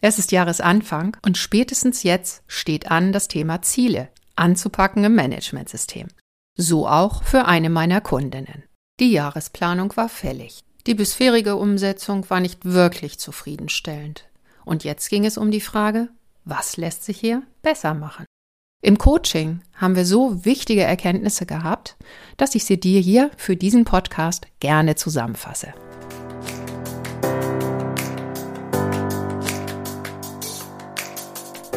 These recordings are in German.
Es ist Jahresanfang und spätestens jetzt steht an, das Thema Ziele anzupacken im Managementsystem. So auch für eine meiner Kundinnen. Die Jahresplanung war fällig. Die bisherige Umsetzung war nicht wirklich zufriedenstellend. Und jetzt ging es um die Frage, was lässt sich hier besser machen? Im Coaching haben wir so wichtige Erkenntnisse gehabt, dass ich sie dir hier für diesen Podcast gerne zusammenfasse.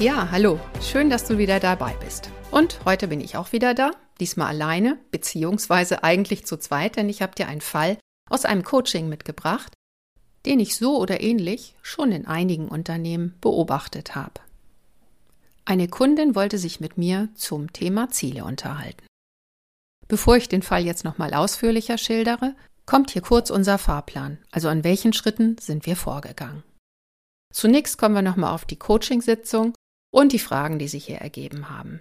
Ja, hallo, schön, dass du wieder dabei bist. Und heute bin ich auch wieder da, diesmal alleine, beziehungsweise eigentlich zu zweit, denn ich habe dir einen Fall aus einem Coaching mitgebracht, den ich so oder ähnlich schon in einigen Unternehmen beobachtet habe. Eine Kundin wollte sich mit mir zum Thema Ziele unterhalten. Bevor ich den Fall jetzt nochmal ausführlicher schildere, kommt hier kurz unser Fahrplan, also an welchen Schritten sind wir vorgegangen. Zunächst kommen wir nochmal auf die Coachingsitzung und die Fragen, die sich hier ergeben haben.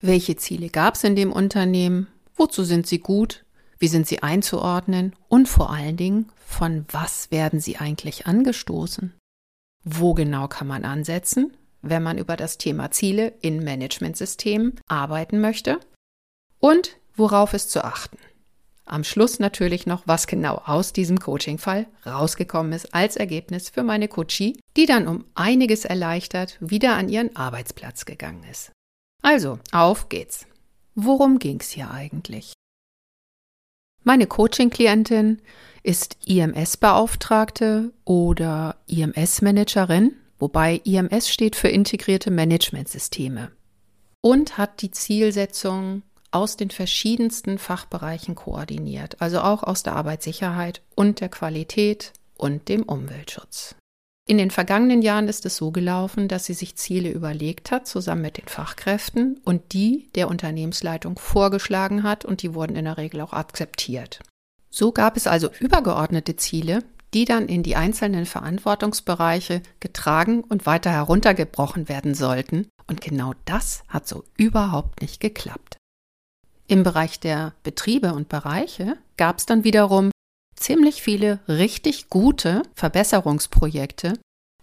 Welche Ziele gab es in dem Unternehmen? Wozu sind sie gut? Wie sind sie einzuordnen? Und vor allen Dingen, von was werden sie eigentlich angestoßen? Wo genau kann man ansetzen, wenn man über das Thema Ziele in Managementsystemen arbeiten möchte? Und worauf ist zu achten? Am Schluss natürlich noch, was genau aus diesem Coaching-Fall rausgekommen ist als Ergebnis für meine Coachie, die dann um einiges erleichtert wieder an ihren Arbeitsplatz gegangen ist. Also, auf geht's. Worum ging's hier eigentlich? Meine Coaching-Klientin ist IMS-Beauftragte oder IMS-Managerin, wobei IMS steht für integrierte Managementsysteme und hat die Zielsetzung, aus den verschiedensten Fachbereichen koordiniert, also auch aus der Arbeitssicherheit und der Qualität und dem Umweltschutz. In den vergangenen Jahren ist es so gelaufen, dass sie sich Ziele überlegt hat, zusammen mit den Fachkräften und die der Unternehmensleitung vorgeschlagen hat und die wurden in der Regel auch akzeptiert. So gab es also übergeordnete Ziele, die dann in die einzelnen Verantwortungsbereiche getragen und weiter heruntergebrochen werden sollten. Und genau das hat so überhaupt nicht geklappt. Im Bereich der Betriebe und Bereiche gab es dann wiederum ziemlich viele richtig gute Verbesserungsprojekte,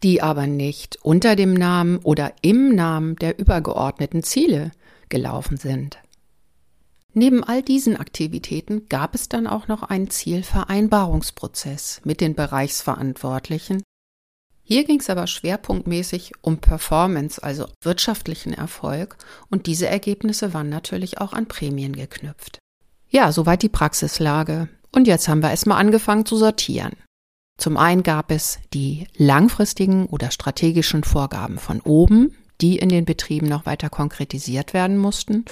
die aber nicht unter dem Namen oder im Namen der übergeordneten Ziele gelaufen sind. Neben all diesen Aktivitäten gab es dann auch noch einen Zielvereinbarungsprozess mit den Bereichsverantwortlichen, hier ging es aber schwerpunktmäßig um Performance, also wirtschaftlichen Erfolg, und diese Ergebnisse waren natürlich auch an Prämien geknüpft. Ja, soweit die Praxislage. Und jetzt haben wir erstmal angefangen zu sortieren. Zum einen gab es die langfristigen oder strategischen Vorgaben von oben, die in den Betrieben noch weiter konkretisiert werden mussten.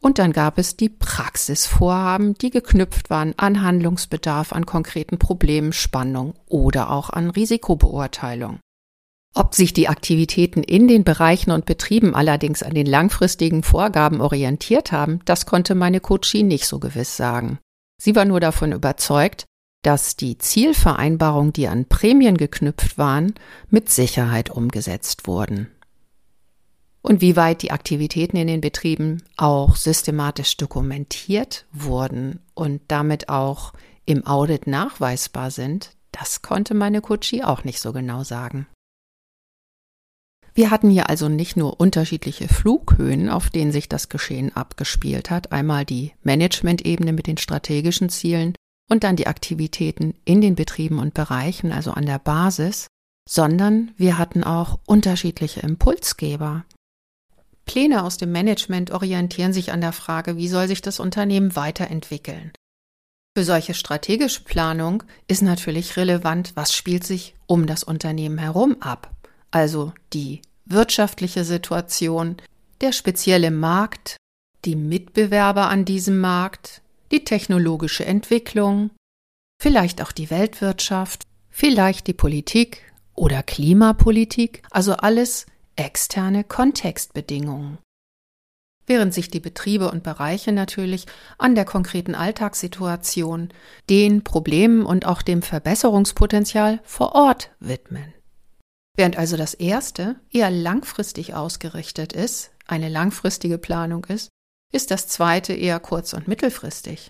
Und dann gab es die Praxisvorhaben, die geknüpft waren an Handlungsbedarf, an konkreten Problemen, Spannung oder auch an Risikobeurteilung. Ob sich die Aktivitäten in den Bereichen und Betrieben allerdings an den langfristigen Vorgaben orientiert haben, das konnte meine Coachie nicht so gewiss sagen. Sie war nur davon überzeugt, dass die Zielvereinbarungen, die an Prämien geknüpft waren, mit Sicherheit umgesetzt wurden und wie weit die Aktivitäten in den Betrieben auch systematisch dokumentiert wurden und damit auch im Audit nachweisbar sind, das konnte meine Kutschi auch nicht so genau sagen. Wir hatten hier also nicht nur unterschiedliche Flughöhen, auf denen sich das Geschehen abgespielt hat, einmal die Management-Ebene mit den strategischen Zielen und dann die Aktivitäten in den Betrieben und Bereichen, also an der Basis, sondern wir hatten auch unterschiedliche Impulsgeber, Pläne aus dem Management orientieren sich an der Frage, wie soll sich das Unternehmen weiterentwickeln. Für solche strategische Planung ist natürlich relevant, was spielt sich um das Unternehmen herum ab. Also die wirtschaftliche Situation, der spezielle Markt, die Mitbewerber an diesem Markt, die technologische Entwicklung, vielleicht auch die Weltwirtschaft, vielleicht die Politik oder Klimapolitik, also alles externe Kontextbedingungen. Während sich die Betriebe und Bereiche natürlich an der konkreten Alltagssituation, den Problemen und auch dem Verbesserungspotenzial vor Ort widmen. Während also das erste eher langfristig ausgerichtet ist, eine langfristige Planung ist, ist das zweite eher kurz- und mittelfristig.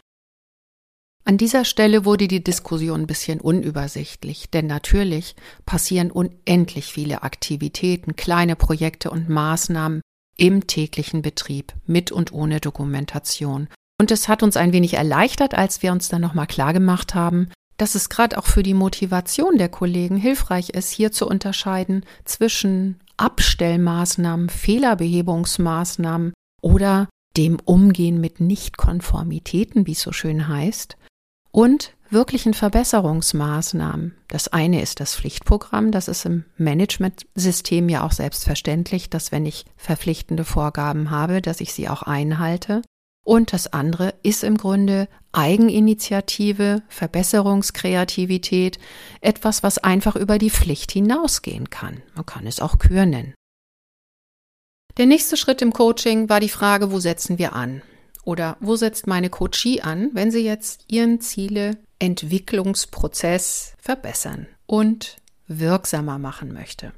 An dieser Stelle wurde die Diskussion ein bisschen unübersichtlich, denn natürlich passieren unendlich viele Aktivitäten, kleine Projekte und Maßnahmen im täglichen Betrieb mit und ohne Dokumentation. Und es hat uns ein wenig erleichtert, als wir uns dann nochmal klargemacht haben, dass es gerade auch für die Motivation der Kollegen hilfreich ist, hier zu unterscheiden zwischen Abstellmaßnahmen, Fehlerbehebungsmaßnahmen oder dem Umgehen mit Nichtkonformitäten, wie es so schön heißt, und wirklichen Verbesserungsmaßnahmen. Das eine ist das Pflichtprogramm, das ist im Managementsystem ja auch selbstverständlich, dass wenn ich verpflichtende Vorgaben habe, dass ich sie auch einhalte. Und das andere ist im Grunde Eigeninitiative, Verbesserungskreativität, etwas, was einfach über die Pflicht hinausgehen kann. Man kann es auch Kür nennen. Der nächste Schritt im Coaching war die Frage, wo setzen wir an? Oder wo setzt meine Coachie an, wenn sie jetzt ihren Zieleentwicklungsprozess verbessern und wirksamer machen möchte?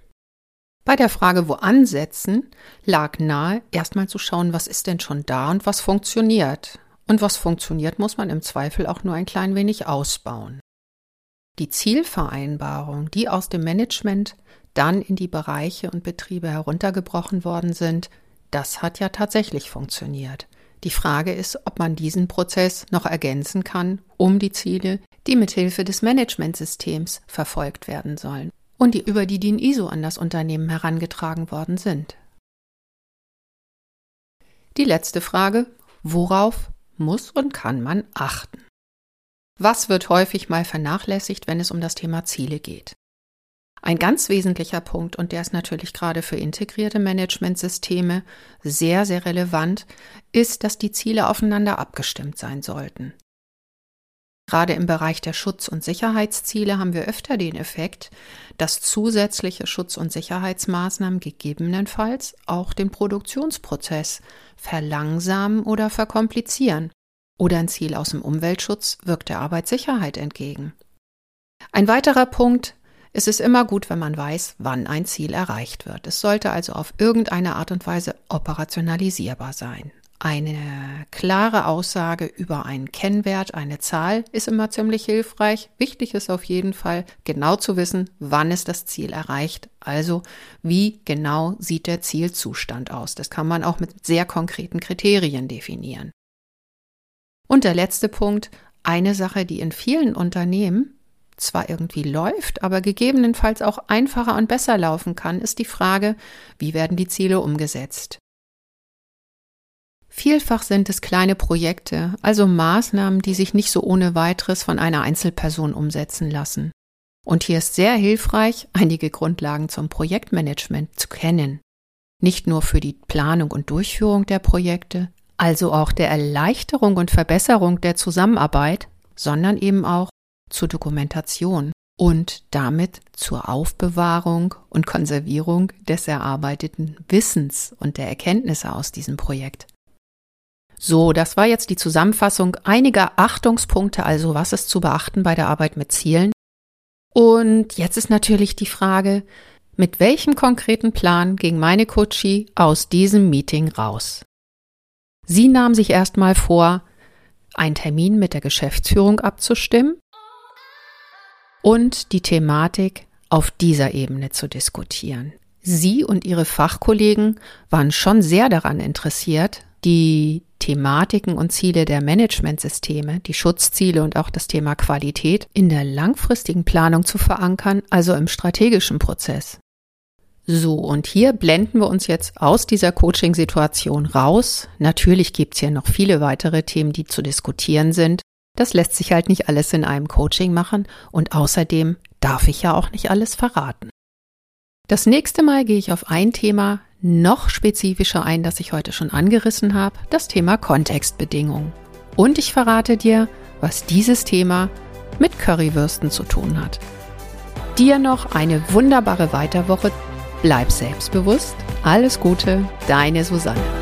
Bei der Frage, wo ansetzen, lag nahe, erstmal zu schauen, was ist denn schon da und was funktioniert. Und was funktioniert, muss man im Zweifel auch nur ein klein wenig ausbauen. Die Zielvereinbarung, die aus dem Management dann in die Bereiche und Betriebe heruntergebrochen worden sind, das hat ja tatsächlich funktioniert. Die Frage ist, ob man diesen Prozess noch ergänzen kann, um die Ziele, die mithilfe des Managementsystems verfolgt werden sollen und die über die DIN ISO an das Unternehmen herangetragen worden sind. Die letzte Frage, worauf muss und kann man achten? Was wird häufig mal vernachlässigt, wenn es um das Thema Ziele geht? Ein ganz wesentlicher Punkt, und der ist natürlich gerade für integrierte Managementsysteme sehr, sehr relevant, ist, dass die Ziele aufeinander abgestimmt sein sollten. Gerade im Bereich der Schutz- und Sicherheitsziele haben wir öfter den Effekt, dass zusätzliche Schutz- und Sicherheitsmaßnahmen gegebenenfalls auch den Produktionsprozess verlangsamen oder verkomplizieren. Oder ein Ziel aus dem Umweltschutz wirkt der Arbeitssicherheit entgegen. Ein weiterer Punkt es ist immer gut, wenn man weiß, wann ein Ziel erreicht wird. Es sollte also auf irgendeine Art und Weise operationalisierbar sein. Eine klare Aussage über einen Kennwert, eine Zahl ist immer ziemlich hilfreich. Wichtig ist auf jeden Fall genau zu wissen, wann ist das Ziel erreicht. Also wie genau sieht der Zielzustand aus. Das kann man auch mit sehr konkreten Kriterien definieren. Und der letzte Punkt, eine Sache, die in vielen Unternehmen zwar irgendwie läuft, aber gegebenenfalls auch einfacher und besser laufen kann, ist die Frage, wie werden die Ziele umgesetzt? Vielfach sind es kleine Projekte, also Maßnahmen, die sich nicht so ohne weiteres von einer Einzelperson umsetzen lassen. Und hier ist sehr hilfreich, einige Grundlagen zum Projektmanagement zu kennen. Nicht nur für die Planung und Durchführung der Projekte, also auch der Erleichterung und Verbesserung der Zusammenarbeit, sondern eben auch zur Dokumentation und damit zur Aufbewahrung und Konservierung des erarbeiteten Wissens und der Erkenntnisse aus diesem Projekt. So, das war jetzt die Zusammenfassung einiger Achtungspunkte, also was ist zu beachten bei der Arbeit mit Zielen. Und jetzt ist natürlich die Frage, mit welchem konkreten Plan ging meine Coachie aus diesem Meeting raus? Sie nahm sich erstmal vor, einen Termin mit der Geschäftsführung abzustimmen und die Thematik auf dieser Ebene zu diskutieren. Sie und ihre Fachkollegen waren schon sehr daran interessiert, die Thematiken und Ziele der Managementsysteme, die Schutzziele und auch das Thema Qualität in der langfristigen Planung zu verankern, also im strategischen Prozess. So, und hier blenden wir uns jetzt aus dieser Coaching-Situation raus. Natürlich gibt es hier noch viele weitere Themen, die zu diskutieren sind. Das lässt sich halt nicht alles in einem Coaching machen und außerdem darf ich ja auch nicht alles verraten. Das nächste Mal gehe ich auf ein Thema noch spezifischer ein, das ich heute schon angerissen habe, das Thema Kontextbedingungen. Und ich verrate dir, was dieses Thema mit Currywürsten zu tun hat. Dir noch eine wunderbare Weiterwoche. Bleib selbstbewusst. Alles Gute, deine Susanne.